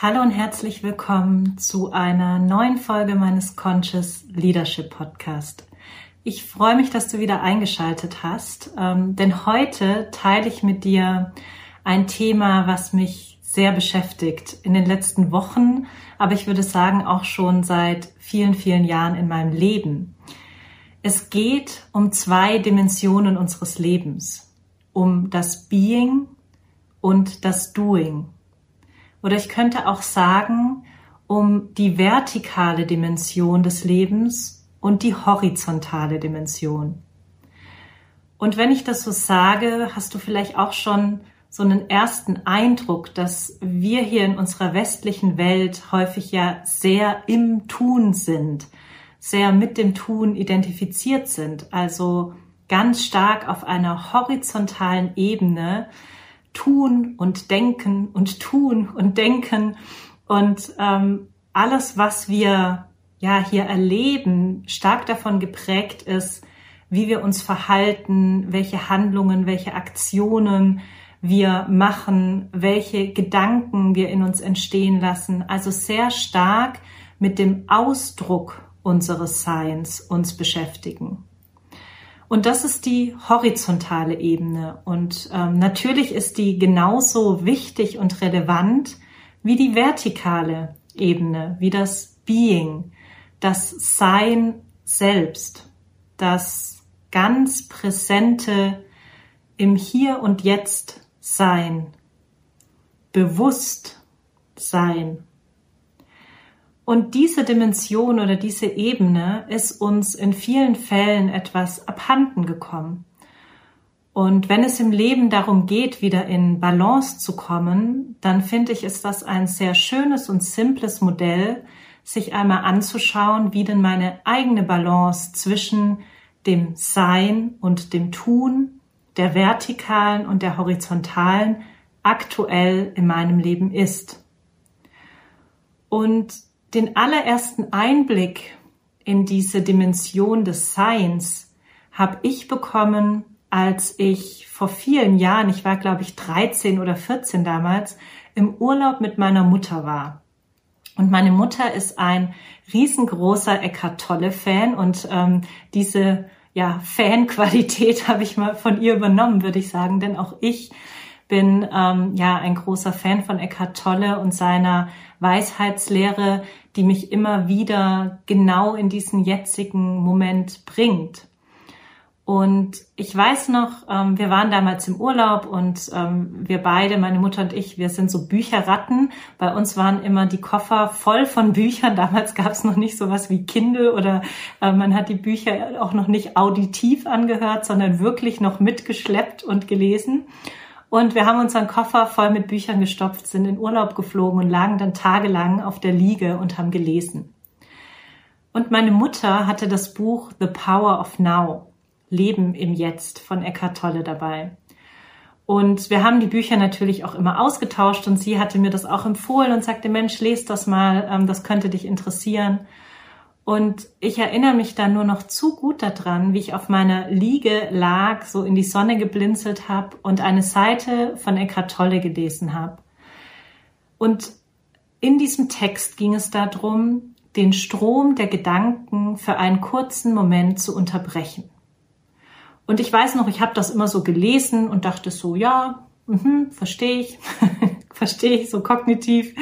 Hallo und herzlich willkommen zu einer neuen Folge meines Conscious Leadership Podcast. Ich freue mich, dass du wieder eingeschaltet hast, ähm, denn heute teile ich mit dir ein Thema, was mich sehr beschäftigt in den letzten Wochen, aber ich würde sagen auch schon seit vielen, vielen Jahren in meinem Leben. Es geht um zwei Dimensionen unseres Lebens, um das Being und das Doing. Oder ich könnte auch sagen, um die vertikale Dimension des Lebens und die horizontale Dimension. Und wenn ich das so sage, hast du vielleicht auch schon so einen ersten Eindruck, dass wir hier in unserer westlichen Welt häufig ja sehr im Tun sind, sehr mit dem Tun identifiziert sind, also ganz stark auf einer horizontalen Ebene tun und denken und tun und denken und ähm, alles, was wir ja hier erleben, stark davon geprägt ist, wie wir uns verhalten, welche Handlungen, welche Aktionen wir machen, welche Gedanken wir in uns entstehen lassen. Also sehr stark mit dem Ausdruck unseres Seins uns beschäftigen. Und das ist die horizontale Ebene. Und ähm, natürlich ist die genauso wichtig und relevant wie die vertikale Ebene, wie das Being, das Sein selbst, das ganz präsente im Hier und Jetzt Sein, bewusst Sein. Und diese Dimension oder diese Ebene ist uns in vielen Fällen etwas abhanden gekommen. Und wenn es im Leben darum geht, wieder in Balance zu kommen, dann finde ich, ist das ein sehr schönes und simples Modell, sich einmal anzuschauen, wie denn meine eigene Balance zwischen dem Sein und dem Tun, der vertikalen und der horizontalen aktuell in meinem Leben ist. Und den allerersten Einblick in diese Dimension des Seins habe ich bekommen, als ich vor vielen Jahren, ich war glaube ich 13 oder 14 damals, im Urlaub mit meiner Mutter war. Und meine Mutter ist ein riesengroßer Eckhart Tolle Fan und ähm, diese ja, Fanqualität habe ich mal von ihr übernommen, würde ich sagen, denn auch ich bin ähm, ja ein großer Fan von Eckhart Tolle und seiner Weisheitslehre, die mich immer wieder genau in diesen jetzigen Moment bringt. Und ich weiß noch, ähm, wir waren damals im Urlaub und ähm, wir beide, meine Mutter und ich, wir sind so Bücherratten. Bei uns waren immer die Koffer voll von Büchern. Damals gab es noch nicht sowas wie Kindle oder äh, man hat die Bücher auch noch nicht auditiv angehört, sondern wirklich noch mitgeschleppt und gelesen. Und wir haben unseren Koffer voll mit Büchern gestopft, sind in Urlaub geflogen und lagen dann tagelang auf der Liege und haben gelesen. Und meine Mutter hatte das Buch The Power of Now, Leben im Jetzt von Eckhart Tolle dabei. Und wir haben die Bücher natürlich auch immer ausgetauscht und sie hatte mir das auch empfohlen und sagte, Mensch, lest das mal, ähm, das könnte dich interessieren. Und ich erinnere mich dann nur noch zu gut daran, wie ich auf meiner Liege lag, so in die Sonne geblinzelt habe und eine Seite von Eckhart Tolle gelesen habe. Und in diesem Text ging es darum, den Strom der Gedanken für einen kurzen Moment zu unterbrechen. Und ich weiß noch, ich habe das immer so gelesen und dachte so, ja, mhm, verstehe ich, verstehe ich, so kognitiv.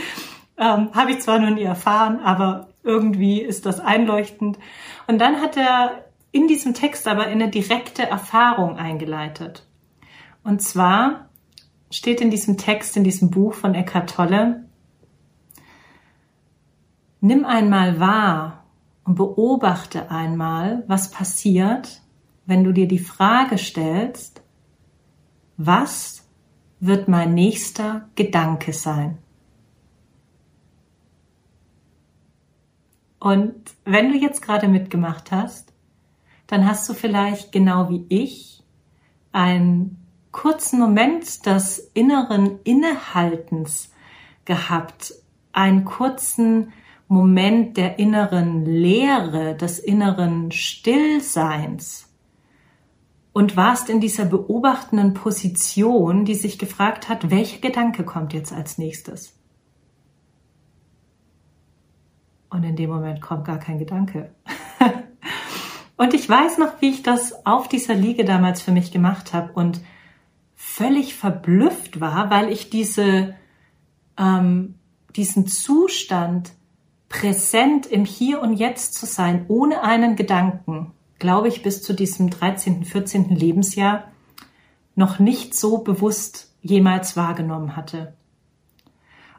Ähm, habe ich zwar noch nie erfahren, aber irgendwie ist das einleuchtend. Und dann hat er in diesem Text aber eine direkte Erfahrung eingeleitet. Und zwar steht in diesem Text, in diesem Buch von Eckhart Tolle, nimm einmal wahr und beobachte einmal, was passiert, wenn du dir die Frage stellst, was wird mein nächster Gedanke sein? Und wenn du jetzt gerade mitgemacht hast, dann hast du vielleicht genau wie ich einen kurzen Moment des inneren Innehaltens gehabt, einen kurzen Moment der inneren Leere, des inneren Stillseins und warst in dieser beobachtenden Position, die sich gefragt hat, welcher Gedanke kommt jetzt als nächstes? Und in dem Moment kommt gar kein Gedanke. und ich weiß noch, wie ich das auf dieser Liege damals für mich gemacht habe und völlig verblüfft war, weil ich diese, ähm, diesen Zustand präsent im Hier und Jetzt zu sein, ohne einen Gedanken, glaube ich, bis zu diesem 13., 14. Lebensjahr noch nicht so bewusst jemals wahrgenommen hatte.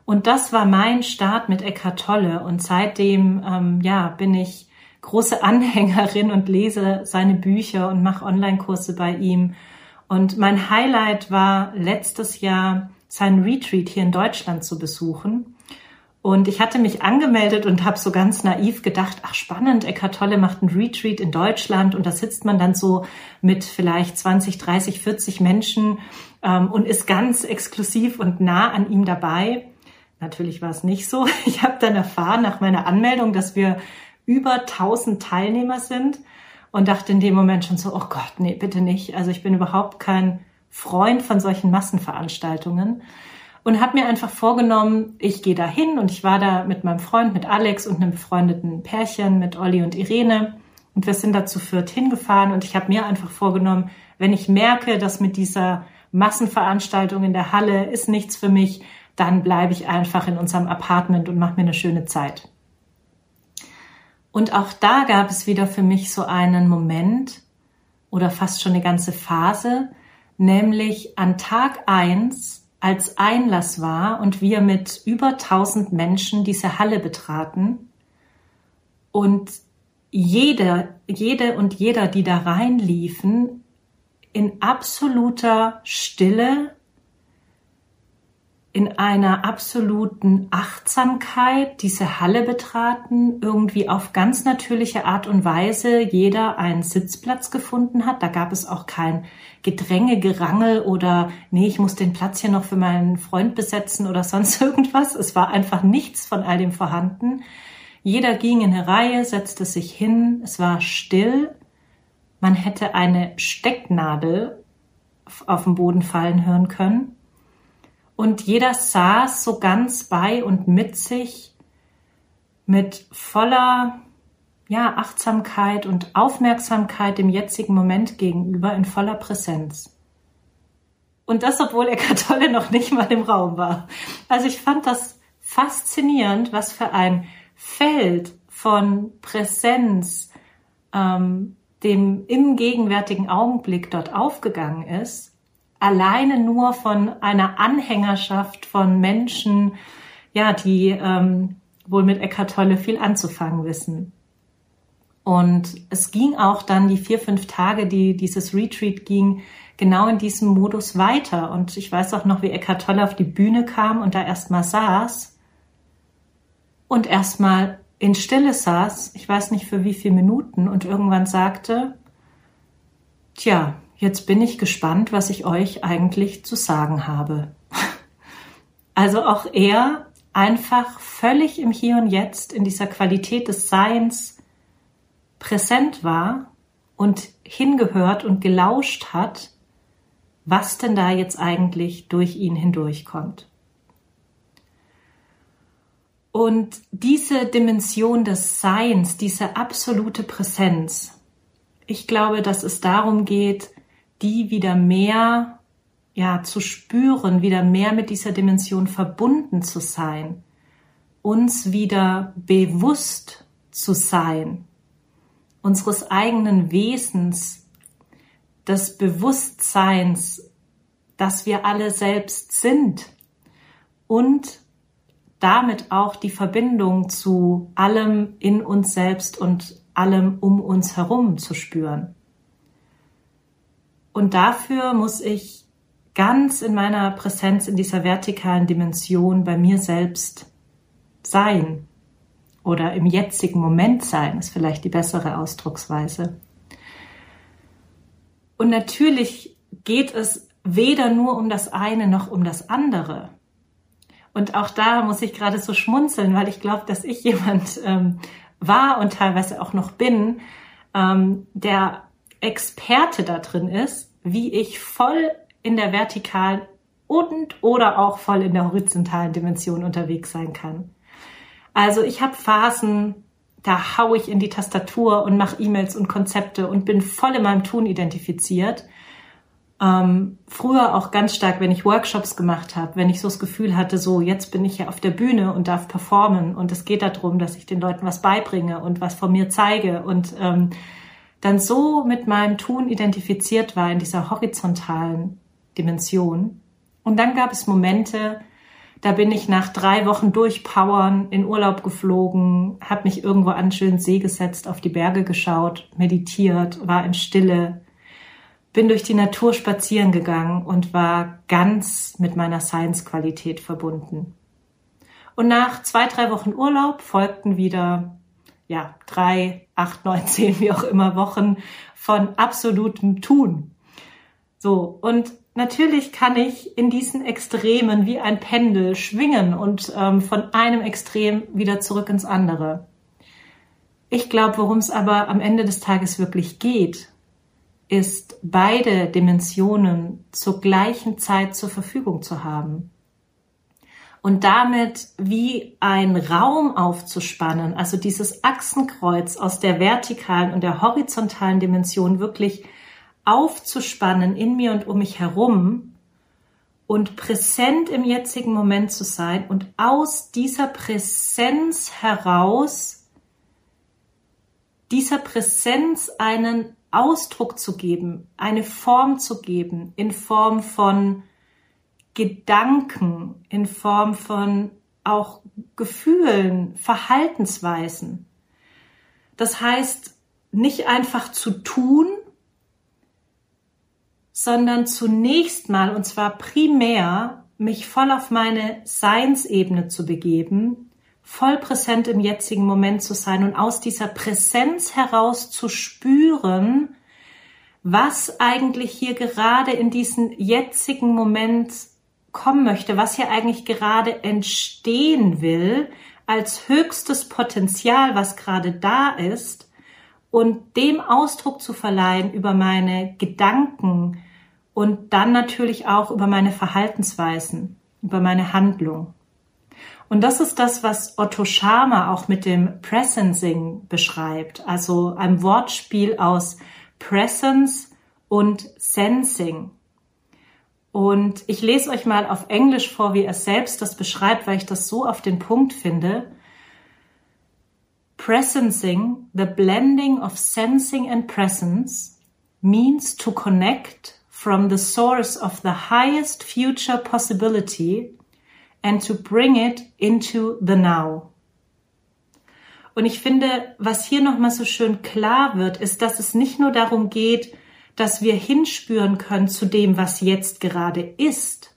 Und das war mein Start mit Eckhart Tolle und seitdem ähm, ja bin ich große Anhängerin und lese seine Bücher und mache Online-Kurse bei ihm. Und mein Highlight war letztes Jahr sein Retreat hier in Deutschland zu besuchen. Und ich hatte mich angemeldet und habe so ganz naiv gedacht, ach spannend, Eckhart Tolle macht ein Retreat in Deutschland und da sitzt man dann so mit vielleicht 20, 30, 40 Menschen ähm, und ist ganz exklusiv und nah an ihm dabei. Natürlich war es nicht so. Ich habe dann erfahren nach meiner Anmeldung, dass wir über 1000 Teilnehmer sind und dachte in dem Moment schon so, oh Gott, nee, bitte nicht. Also ich bin überhaupt kein Freund von solchen Massenveranstaltungen und habe mir einfach vorgenommen, ich gehe da hin und ich war da mit meinem Freund, mit Alex und einem befreundeten Pärchen, mit Olli und Irene und wir sind da zu viert hingefahren und ich habe mir einfach vorgenommen, wenn ich merke, dass mit dieser Massenveranstaltung in der Halle ist nichts für mich, dann bleibe ich einfach in unserem Apartment und mache mir eine schöne Zeit. Und auch da gab es wieder für mich so einen Moment oder fast schon eine ganze Phase, nämlich an Tag eins als Einlass war und wir mit über 1000 Menschen diese Halle betraten und jede, jede und jeder, die da reinliefen, in absoluter Stille in einer absoluten Achtsamkeit diese Halle betraten, irgendwie auf ganz natürliche Art und Weise jeder einen Sitzplatz gefunden hat. Da gab es auch kein Gedränge, Gerangel oder nee, ich muss den Platz hier noch für meinen Freund besetzen oder sonst irgendwas. Es war einfach nichts von all dem vorhanden. Jeder ging in eine Reihe, setzte sich hin, es war still. Man hätte eine Stecknadel auf den Boden fallen hören können und jeder saß so ganz bei und mit sich mit voller ja, Achtsamkeit und Aufmerksamkeit dem jetzigen Moment gegenüber in voller Präsenz. Und das, obwohl Eckart Tolle noch nicht mal im Raum war. Also ich fand das faszinierend, was für ein Feld von Präsenz ähm, dem im gegenwärtigen Augenblick dort aufgegangen ist alleine nur von einer Anhängerschaft von Menschen, ja, die ähm, wohl mit Eckhart Tolle viel anzufangen wissen. Und es ging auch dann die vier, fünf Tage, die dieses Retreat ging, genau in diesem Modus weiter. Und ich weiß auch noch, wie Eckhart Tolle auf die Bühne kam und da erstmal saß und erstmal in Stille saß, ich weiß nicht für wie viele Minuten, und irgendwann sagte, tja, Jetzt bin ich gespannt, was ich euch eigentlich zu sagen habe. Also auch er einfach völlig im Hier und Jetzt in dieser Qualität des Seins präsent war und hingehört und gelauscht hat, was denn da jetzt eigentlich durch ihn hindurchkommt. Und diese Dimension des Seins, diese absolute Präsenz, ich glaube, dass es darum geht, die wieder mehr ja zu spüren, wieder mehr mit dieser Dimension verbunden zu sein, uns wieder bewusst zu sein, unseres eigenen Wesens, des Bewusstseins, dass wir alle selbst sind und damit auch die Verbindung zu allem in uns selbst und allem um uns herum zu spüren. Und dafür muss ich ganz in meiner Präsenz in dieser vertikalen Dimension bei mir selbst sein oder im jetzigen Moment sein, ist vielleicht die bessere Ausdrucksweise. Und natürlich geht es weder nur um das eine noch um das andere. Und auch da muss ich gerade so schmunzeln, weil ich glaube, dass ich jemand ähm, war und teilweise auch noch bin, ähm, der Experte da drin ist, wie ich voll in der vertikalen und oder auch voll in der horizontalen Dimension unterwegs sein kann. Also ich habe Phasen, da hau ich in die Tastatur und mache E-Mails und Konzepte und bin voll in meinem Tun identifiziert. Ähm, früher auch ganz stark, wenn ich Workshops gemacht habe, wenn ich so das Gefühl hatte, so jetzt bin ich ja auf der Bühne und darf performen und es geht darum, dass ich den Leuten was beibringe und was von mir zeige und ähm, dann so mit meinem Tun identifiziert war in dieser horizontalen Dimension. Und dann gab es Momente, da bin ich nach drei Wochen durchpowern in Urlaub geflogen, habe mich irgendwo an einen schönen See gesetzt, auf die Berge geschaut, meditiert, war in Stille, bin durch die Natur spazieren gegangen und war ganz mit meiner Science-Qualität verbunden. Und nach zwei, drei Wochen Urlaub folgten wieder, ja, drei, acht, neun, zehn, wie auch immer Wochen von absolutem Tun. So. Und natürlich kann ich in diesen Extremen wie ein Pendel schwingen und ähm, von einem Extrem wieder zurück ins andere. Ich glaube, worum es aber am Ende des Tages wirklich geht, ist beide Dimensionen zur gleichen Zeit zur Verfügung zu haben. Und damit wie ein Raum aufzuspannen, also dieses Achsenkreuz aus der vertikalen und der horizontalen Dimension wirklich aufzuspannen in mir und um mich herum und präsent im jetzigen Moment zu sein und aus dieser Präsenz heraus, dieser Präsenz einen Ausdruck zu geben, eine Form zu geben, in Form von Gedanken, in Form von auch Gefühlen, Verhaltensweisen. Das heißt, nicht einfach zu tun, sondern zunächst mal, und zwar primär, mich voll auf meine Seinsebene zu begeben, voll präsent im jetzigen Moment zu sein und aus dieser Präsenz heraus zu spüren, was eigentlich hier gerade in diesen jetzigen Moment kommen möchte, was hier eigentlich gerade entstehen will, als höchstes Potenzial, was gerade da ist, und dem Ausdruck zu verleihen über meine Gedanken und dann natürlich auch über meine Verhaltensweisen, über meine Handlung. Und das ist das, was Otto Schama auch mit dem Presencing beschreibt, also ein Wortspiel aus Presence und Sensing. Und ich lese euch mal auf Englisch vor, wie er selbst das beschreibt, weil ich das so auf den Punkt finde. Presencing, the blending of sensing and presence, means to connect from the source of the highest future possibility and to bring it into the now. Und ich finde, was hier nochmal so schön klar wird, ist, dass es nicht nur darum geht, dass wir hinspüren können zu dem, was jetzt gerade ist,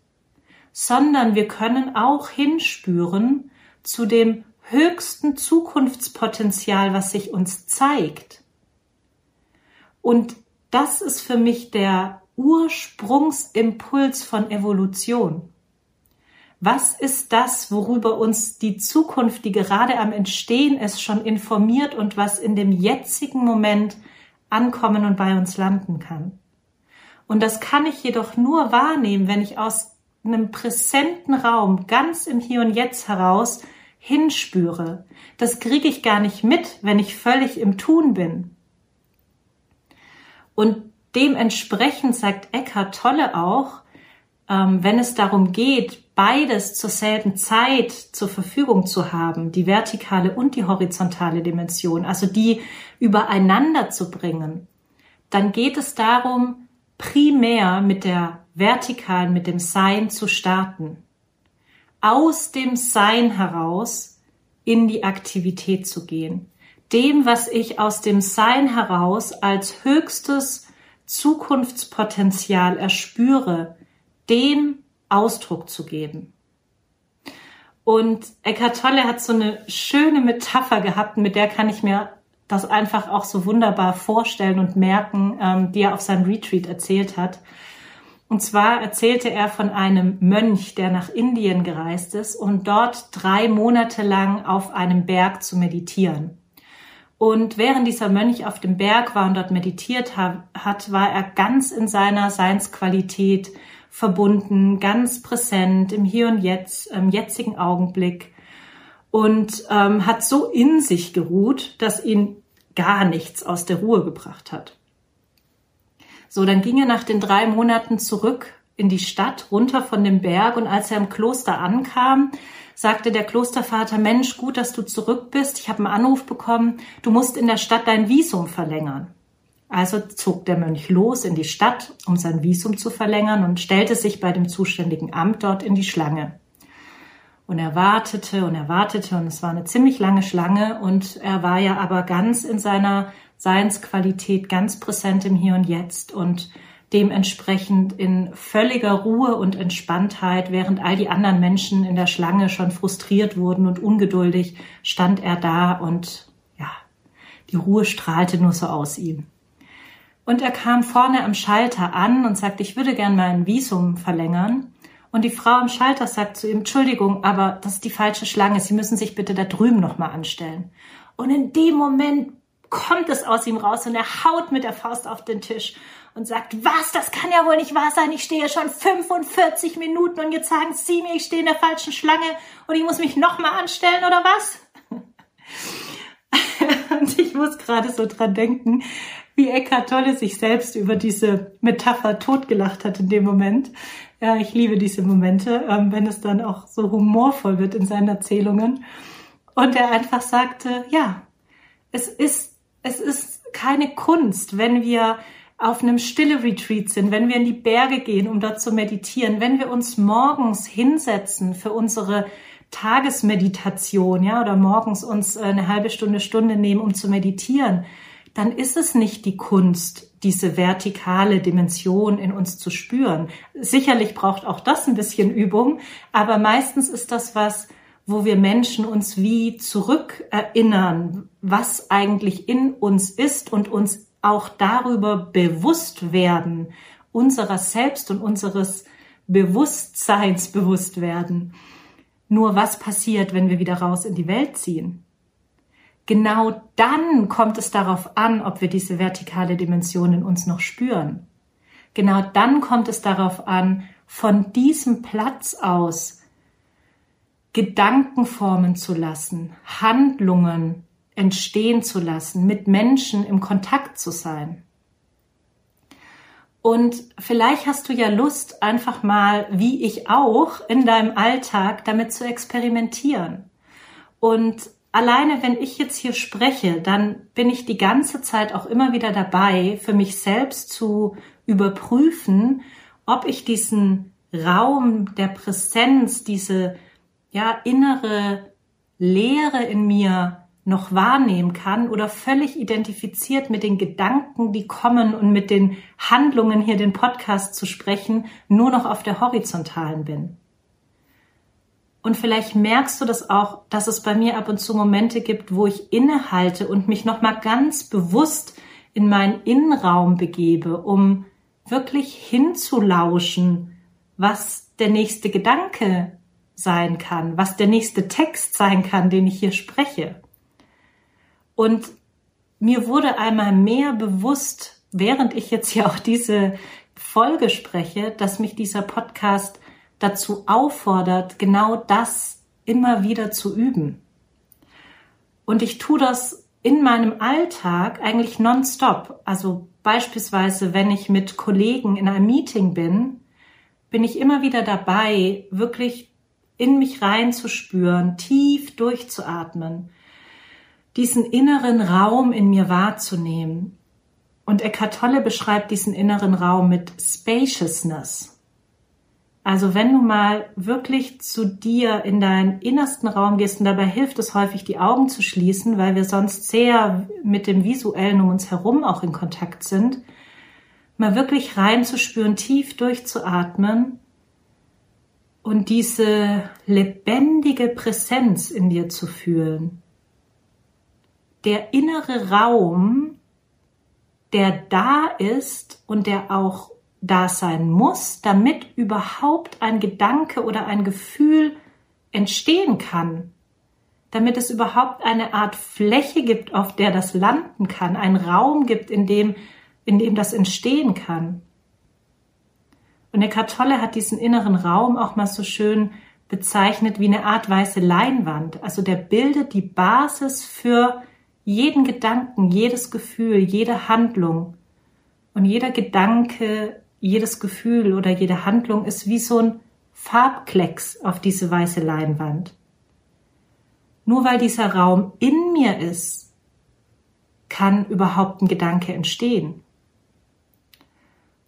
sondern wir können auch hinspüren zu dem höchsten Zukunftspotenzial, was sich uns zeigt. Und das ist für mich der Ursprungsimpuls von Evolution. Was ist das, worüber uns die Zukunft, die gerade am Entstehen ist, schon informiert und was in dem jetzigen Moment ankommen und bei uns landen kann? Und das kann ich jedoch nur wahrnehmen, wenn ich aus einem präsenten Raum ganz im Hier und Jetzt heraus hinspüre. Das kriege ich gar nicht mit, wenn ich völlig im Tun bin. Und dementsprechend sagt Eckhart Tolle auch, ähm, wenn es darum geht, beides zur selben Zeit zur Verfügung zu haben, die vertikale und die horizontale Dimension, also die übereinander zu bringen, dann geht es darum, primär mit der vertikalen, mit dem Sein zu starten. Aus dem Sein heraus in die Aktivität zu gehen. Dem, was ich aus dem Sein heraus als höchstes Zukunftspotenzial erspüre, dem Ausdruck zu geben. Und Eckhart Tolle hat so eine schöne Metapher gehabt, mit der kann ich mir das einfach auch so wunderbar vorstellen und merken, ähm, die er auf seinem Retreat erzählt hat. Und zwar erzählte er von einem Mönch, der nach Indien gereist ist, um dort drei Monate lang auf einem Berg zu meditieren. Und während dieser Mönch auf dem Berg war und dort meditiert hat, war er ganz in seiner Seinsqualität verbunden, ganz präsent im Hier und Jetzt, im jetzigen Augenblick. und ähm, hat so in sich geruht, dass ihn gar nichts aus der Ruhe gebracht hat. So, dann ging er nach den drei Monaten zurück in die Stadt, runter von dem Berg und als er im Kloster ankam, sagte der Klostervater, Mensch, gut, dass du zurück bist. Ich habe einen Anruf bekommen, du musst in der Stadt dein Visum verlängern. Also zog der Mönch los in die Stadt, um sein Visum zu verlängern und stellte sich bei dem zuständigen Amt dort in die Schlange. Und er wartete und er wartete und es war eine ziemlich lange Schlange und er war ja aber ganz in seiner Seinsqualität, ganz präsent im Hier und Jetzt und dementsprechend in völliger Ruhe und Entspanntheit, während all die anderen Menschen in der Schlange schon frustriert wurden und ungeduldig, stand er da und ja, die Ruhe strahlte nur so aus ihm. Und er kam vorne am Schalter an und sagte, ich würde gern mein Visum verlängern. Und die Frau am Schalter sagt zu ihm, Entschuldigung, aber das ist die falsche Schlange. Sie müssen sich bitte da drüben nochmal anstellen. Und in dem Moment kommt es aus ihm raus und er haut mit der Faust auf den Tisch und sagt, was, das kann ja wohl nicht wahr sein, ich stehe schon 45 Minuten und jetzt sagen Sie mir, ich stehe in der falschen Schlange und ich muss mich nochmal anstellen oder was? und ich muss gerade so dran denken, wie Eckhart Tolle sich selbst über diese Metapher totgelacht hat in dem Moment. Ja, ich liebe diese Momente, ähm, wenn es dann auch so humorvoll wird in seinen Erzählungen. Und er einfach sagte, ja, es ist, es ist keine Kunst, wenn wir auf einem stille Retreat sind, wenn wir in die Berge gehen, um dort zu meditieren, wenn wir uns morgens hinsetzen für unsere Tagesmeditation, ja, oder morgens uns äh, eine halbe Stunde, Stunde nehmen, um zu meditieren, dann ist es nicht die Kunst, diese vertikale Dimension in uns zu spüren. Sicherlich braucht auch das ein bisschen Übung, aber meistens ist das was, wo wir Menschen uns wie zurückerinnern, was eigentlich in uns ist und uns auch darüber bewusst werden, unserer selbst und unseres Bewusstseins bewusst werden. Nur was passiert, wenn wir wieder raus in die Welt ziehen? Genau dann kommt es darauf an, ob wir diese vertikale Dimension in uns noch spüren. Genau dann kommt es darauf an, von diesem Platz aus Gedanken formen zu lassen, Handlungen entstehen zu lassen, mit Menschen im Kontakt zu sein. Und vielleicht hast du ja Lust, einfach mal, wie ich auch, in deinem Alltag damit zu experimentieren. Und alleine, wenn ich jetzt hier spreche, dann bin ich die ganze Zeit auch immer wieder dabei, für mich selbst zu überprüfen, ob ich diesen Raum der Präsenz, diese ja innere Leere in mir noch wahrnehmen kann oder völlig identifiziert mit den Gedanken, die kommen und mit den Handlungen hier den Podcast zu sprechen, nur noch auf der horizontalen bin. Und vielleicht merkst du das auch, dass es bei mir ab und zu Momente gibt, wo ich innehalte und mich nochmal ganz bewusst in meinen Innenraum begebe, um wirklich hinzulauschen, was der nächste Gedanke sein kann, was der nächste Text sein kann, den ich hier spreche. Und mir wurde einmal mehr bewusst, während ich jetzt hier auch diese Folge spreche, dass mich dieser Podcast dazu auffordert, genau das immer wieder zu üben. Und ich tue das in meinem Alltag eigentlich nonstop. Also beispielsweise, wenn ich mit Kollegen in einem Meeting bin, bin ich immer wieder dabei, wirklich in mich reinzuspüren, tief durchzuatmen, diesen inneren Raum in mir wahrzunehmen. Und Eckhart Tolle beschreibt diesen inneren Raum mit Spaciousness. Also wenn du mal wirklich zu dir in deinen innersten Raum gehst und dabei hilft es häufig, die Augen zu schließen, weil wir sonst sehr mit dem Visuellen um uns herum auch in Kontakt sind, mal wirklich reinzuspüren, tief durchzuatmen und diese lebendige Präsenz in dir zu fühlen der innere Raum, der da ist und der auch da sein muss, damit überhaupt ein Gedanke oder ein Gefühl entstehen kann, damit es überhaupt eine Art Fläche gibt, auf der das landen kann, einen Raum gibt, in dem, in dem das entstehen kann. Und der Tolle hat diesen inneren Raum auch mal so schön bezeichnet wie eine Art weiße Leinwand. Also der bildet die Basis für jeden Gedanken, jedes Gefühl, jede Handlung. Und jeder Gedanke, jedes Gefühl oder jede Handlung ist wie so ein Farbklecks auf diese weiße Leinwand. Nur weil dieser Raum in mir ist, kann überhaupt ein Gedanke entstehen.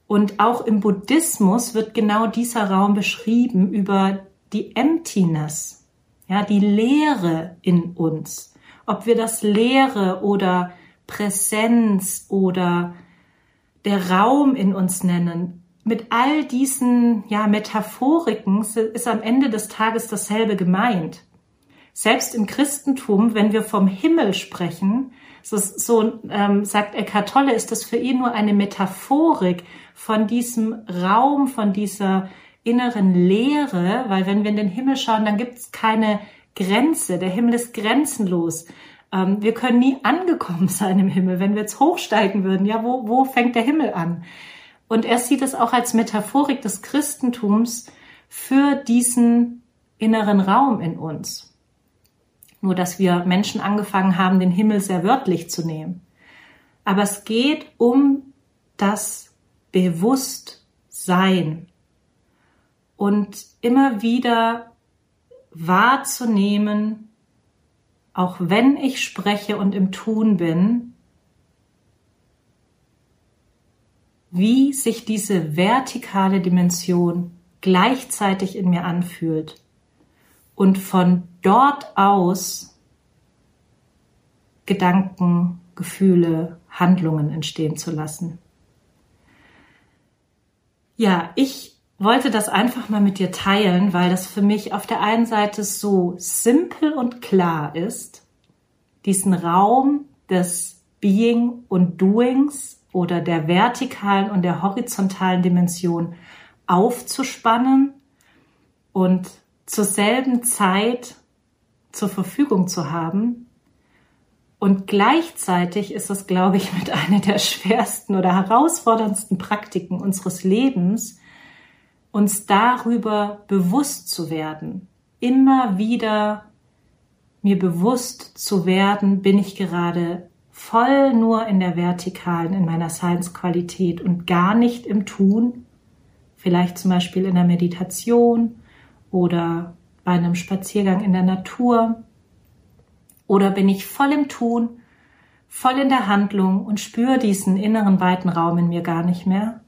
Und auch im Buddhismus wird genau dieser Raum beschrieben über die Emptiness, ja, die Leere in uns. Ob wir das Leere oder Präsenz oder der Raum in uns nennen, mit all diesen ja, Metaphoriken ist am Ende des Tages dasselbe gemeint. Selbst im Christentum, wenn wir vom Himmel sprechen, so, so ähm, sagt Eckhart Tolle, ist das für ihn nur eine Metaphorik von diesem Raum, von dieser inneren Leere, weil wenn wir in den Himmel schauen, dann gibt es keine Grenze. Der Himmel ist grenzenlos. Ähm, wir können nie angekommen sein im Himmel. Wenn wir jetzt hochsteigen würden, ja, wo, wo fängt der Himmel an? Und er sieht es auch als Metaphorik des Christentums für diesen inneren Raum in uns. Nur dass wir Menschen angefangen haben, den Himmel sehr wörtlich zu nehmen. Aber es geht um das Bewusstsein und immer wieder wahrzunehmen, auch wenn ich spreche und im Tun bin, wie sich diese vertikale Dimension gleichzeitig in mir anfühlt und von dort aus Gedanken, Gefühle, Handlungen entstehen zu lassen. Ja, ich wollte das einfach mal mit dir teilen, weil das für mich auf der einen Seite so simpel und klar ist, diesen Raum des Being und Doings oder der vertikalen und der horizontalen Dimension aufzuspannen und zur selben Zeit zur Verfügung zu haben. Und gleichzeitig ist das, glaube ich, mit einer der schwersten oder herausforderndsten Praktiken unseres Lebens, uns darüber bewusst zu werden, immer wieder mir bewusst zu werden, bin ich gerade voll nur in der vertikalen, in meiner Science-Qualität und gar nicht im Tun, vielleicht zum Beispiel in der Meditation oder bei einem Spaziergang in der Natur? Oder bin ich voll im Tun, voll in der Handlung und spüre diesen inneren weiten Raum in mir gar nicht mehr?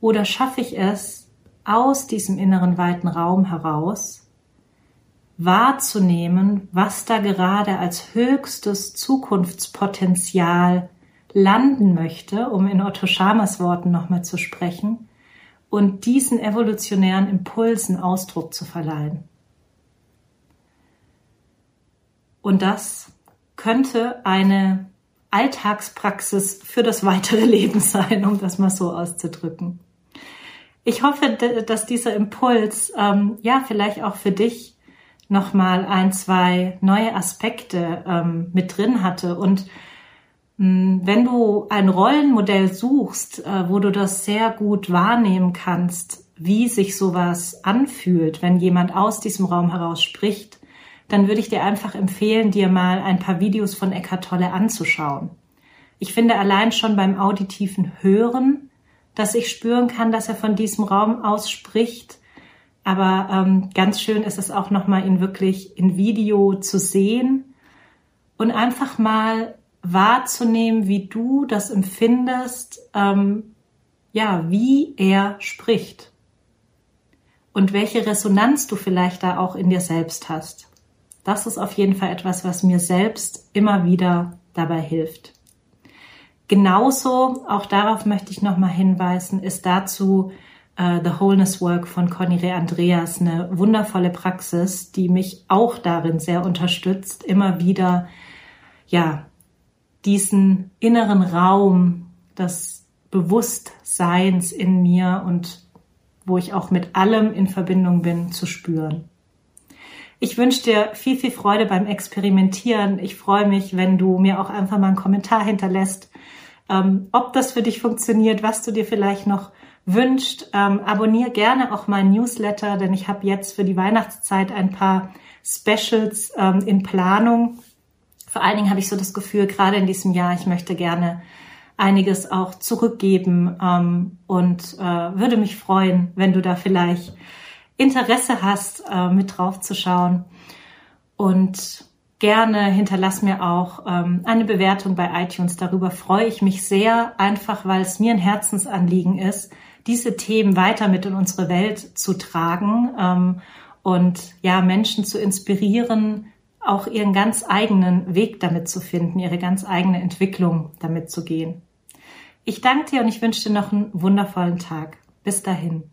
Oder schaffe ich es, aus diesem inneren weiten Raum heraus wahrzunehmen, was da gerade als höchstes Zukunftspotenzial landen möchte, um in Otto Schamers Worten nochmal zu sprechen, und diesen evolutionären Impulsen Ausdruck zu verleihen. Und das könnte eine Alltagspraxis für das weitere Leben sein, um das mal so auszudrücken. Ich hoffe, dass dieser Impuls ähm, ja vielleicht auch für dich nochmal ein, zwei neue Aspekte ähm, mit drin hatte und hm, wenn du ein Rollenmodell suchst, äh, wo du das sehr gut wahrnehmen kannst, wie sich sowas anfühlt, wenn jemand aus diesem Raum heraus spricht, dann würde ich dir einfach empfehlen, dir mal ein paar Videos von Eckhart Tolle anzuschauen. Ich finde allein schon beim auditiven Hören, dass ich spüren kann, dass er von diesem Raum aus spricht. Aber ähm, ganz schön ist es auch nochmal ihn wirklich in Video zu sehen und einfach mal wahrzunehmen, wie du das empfindest, ähm, ja, wie er spricht und welche Resonanz du vielleicht da auch in dir selbst hast. Das ist auf jeden Fall etwas, was mir selbst immer wieder dabei hilft. Genauso, auch darauf möchte ich nochmal hinweisen, ist dazu uh, The Wholeness Work von Conny Re Andreas eine wundervolle Praxis, die mich auch darin sehr unterstützt, immer wieder, ja, diesen inneren Raum des Bewusstseins in mir und wo ich auch mit allem in Verbindung bin, zu spüren. Ich wünsche dir viel, viel Freude beim Experimentieren. Ich freue mich, wenn du mir auch einfach mal einen Kommentar hinterlässt, ähm, ob das für dich funktioniert, was du dir vielleicht noch wünscht, ähm, abonniere gerne auch mein Newsletter, denn ich habe jetzt für die Weihnachtszeit ein paar Specials ähm, in Planung. Vor allen Dingen habe ich so das Gefühl, gerade in diesem Jahr, ich möchte gerne einiges auch zurückgeben ähm, und äh, würde mich freuen, wenn du da vielleicht Interesse hast, äh, mit drauf zu schauen. Und gerne hinterlass mir auch ähm, eine Bewertung bei iTunes. Darüber freue ich mich sehr, einfach weil es mir ein Herzensanliegen ist, diese Themen weiter mit in unsere Welt zu tragen ähm, und ja Menschen zu inspirieren, auch ihren ganz eigenen Weg damit zu finden, ihre ganz eigene Entwicklung damit zu gehen. Ich danke dir und ich wünsche dir noch einen wundervollen Tag. Bis dahin.